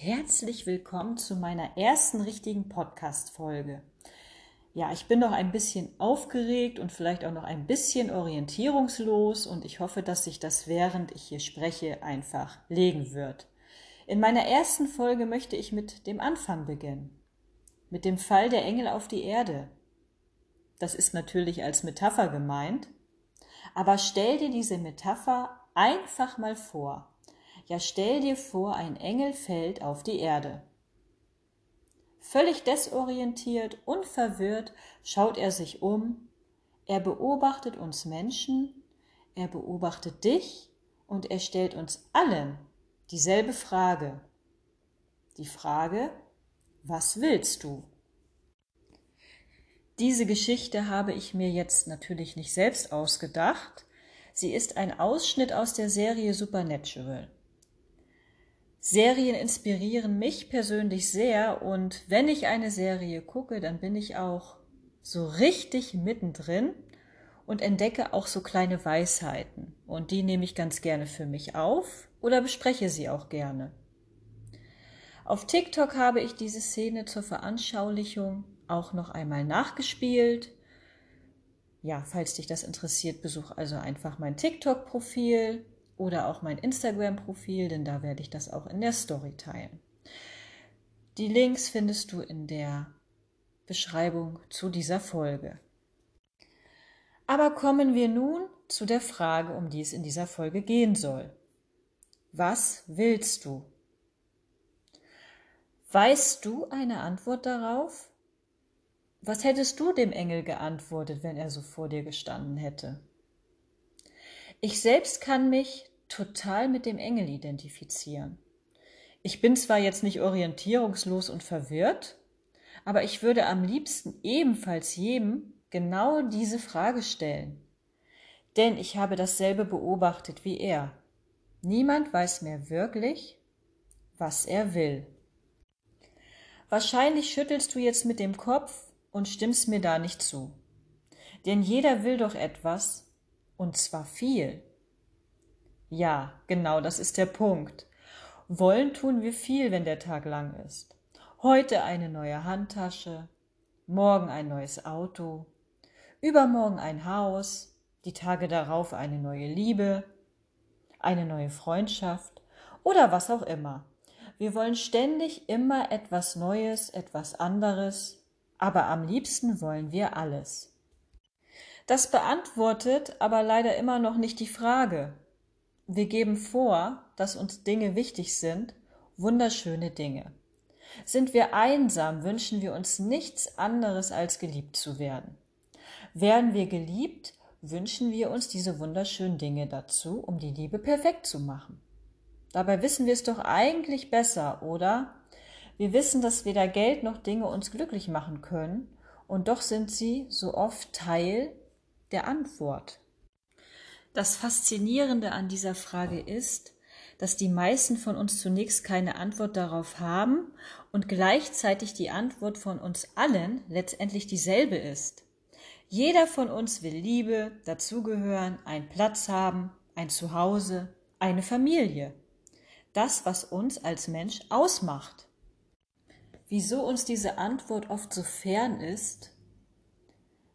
Herzlich willkommen zu meiner ersten richtigen Podcast-Folge. Ja, ich bin noch ein bisschen aufgeregt und vielleicht auch noch ein bisschen orientierungslos und ich hoffe, dass sich das während ich hier spreche einfach legen wird. In meiner ersten Folge möchte ich mit dem Anfang beginnen. Mit dem Fall der Engel auf die Erde. Das ist natürlich als Metapher gemeint, aber stell dir diese Metapher einfach mal vor. Ja, stell dir vor, ein Engel fällt auf die Erde. Völlig desorientiert und verwirrt schaut er sich um, er beobachtet uns Menschen, er beobachtet dich und er stellt uns allen dieselbe Frage. Die Frage, was willst du? Diese Geschichte habe ich mir jetzt natürlich nicht selbst ausgedacht. Sie ist ein Ausschnitt aus der Serie Supernatural. Serien inspirieren mich persönlich sehr und wenn ich eine Serie gucke, dann bin ich auch so richtig mittendrin und entdecke auch so kleine Weisheiten und die nehme ich ganz gerne für mich auf oder bespreche sie auch gerne. Auf TikTok habe ich diese Szene zur Veranschaulichung auch noch einmal nachgespielt. Ja, falls dich das interessiert, besuch also einfach mein TikTok-Profil oder auch mein Instagram-Profil, denn da werde ich das auch in der Story teilen. Die Links findest du in der Beschreibung zu dieser Folge. Aber kommen wir nun zu der Frage, um die es in dieser Folge gehen soll. Was willst du? Weißt du eine Antwort darauf? Was hättest du dem Engel geantwortet, wenn er so vor dir gestanden hätte? Ich selbst kann mich total mit dem Engel identifizieren. Ich bin zwar jetzt nicht orientierungslos und verwirrt, aber ich würde am liebsten ebenfalls jedem genau diese Frage stellen. Denn ich habe dasselbe beobachtet wie er. Niemand weiß mehr wirklich, was er will. Wahrscheinlich schüttelst du jetzt mit dem Kopf und stimmst mir da nicht zu. Denn jeder will doch etwas, und zwar viel. Ja, genau, das ist der Punkt. Wollen tun wir viel, wenn der Tag lang ist. Heute eine neue Handtasche, morgen ein neues Auto, übermorgen ein Haus, die Tage darauf eine neue Liebe, eine neue Freundschaft oder was auch immer. Wir wollen ständig immer etwas Neues, etwas anderes, aber am liebsten wollen wir alles. Das beantwortet aber leider immer noch nicht die Frage. Wir geben vor, dass uns Dinge wichtig sind, wunderschöne Dinge. Sind wir einsam, wünschen wir uns nichts anderes als geliebt zu werden. Werden wir geliebt, wünschen wir uns diese wunderschönen Dinge dazu, um die Liebe perfekt zu machen. Dabei wissen wir es doch eigentlich besser, oder? Wir wissen, dass weder Geld noch Dinge uns glücklich machen können, und doch sind sie so oft Teil der Antwort. Das Faszinierende an dieser Frage ist, dass die meisten von uns zunächst keine Antwort darauf haben und gleichzeitig die Antwort von uns allen letztendlich dieselbe ist. Jeder von uns will Liebe, dazugehören, einen Platz haben, ein Zuhause, eine Familie. Das, was uns als Mensch ausmacht. Wieso uns diese Antwort oft so fern ist,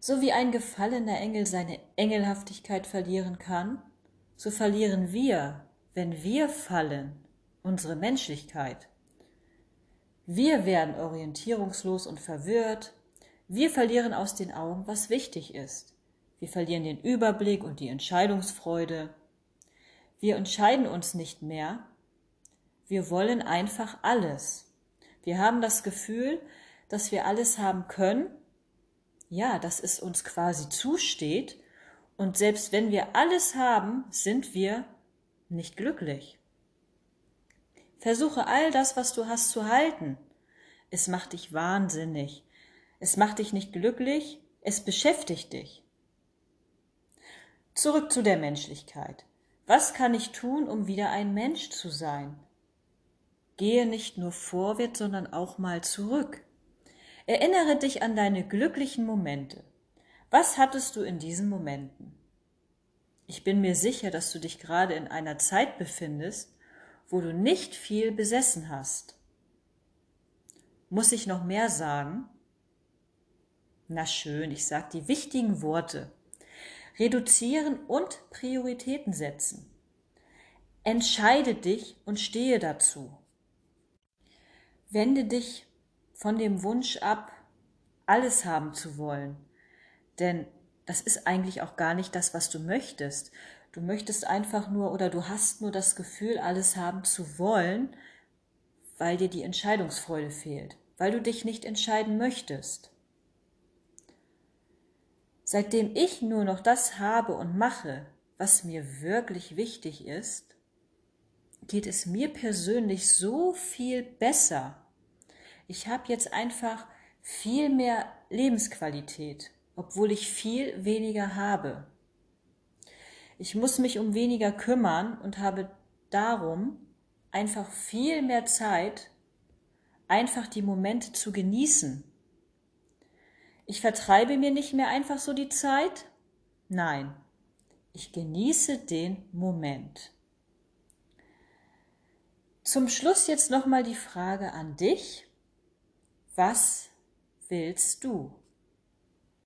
so wie ein gefallener Engel seine Engelhaftigkeit verlieren kann, so verlieren wir, wenn wir fallen, unsere Menschlichkeit. Wir werden orientierungslos und verwirrt, wir verlieren aus den Augen, was wichtig ist. Wir verlieren den Überblick und die Entscheidungsfreude. Wir entscheiden uns nicht mehr. Wir wollen einfach alles. Wir haben das Gefühl, dass wir alles haben können ja, dass es uns quasi zusteht. Und selbst wenn wir alles haben, sind wir nicht glücklich. Versuche all das, was du hast, zu halten. Es macht dich wahnsinnig. Es macht dich nicht glücklich, es beschäftigt dich. Zurück zu der Menschlichkeit. Was kann ich tun, um wieder ein Mensch zu sein? Gehe nicht nur vorwärts, sondern auch mal zurück. Erinnere dich an deine glücklichen Momente. Was hattest du in diesen Momenten? Ich bin mir sicher, dass du dich gerade in einer Zeit befindest, wo du nicht viel besessen hast. Muss ich noch mehr sagen? Na schön, ich sag die wichtigen Worte. Reduzieren und Prioritäten setzen. Entscheide dich und stehe dazu. Wende dich von dem Wunsch ab, alles haben zu wollen. Denn das ist eigentlich auch gar nicht das, was du möchtest. Du möchtest einfach nur oder du hast nur das Gefühl, alles haben zu wollen, weil dir die Entscheidungsfreude fehlt, weil du dich nicht entscheiden möchtest. Seitdem ich nur noch das habe und mache, was mir wirklich wichtig ist, geht es mir persönlich so viel besser. Ich habe jetzt einfach viel mehr Lebensqualität, obwohl ich viel weniger habe. Ich muss mich um weniger kümmern und habe darum einfach viel mehr Zeit, einfach die Momente zu genießen. Ich vertreibe mir nicht mehr einfach so die Zeit. Nein, ich genieße den Moment. Zum Schluss jetzt nochmal die Frage an dich. Was willst du?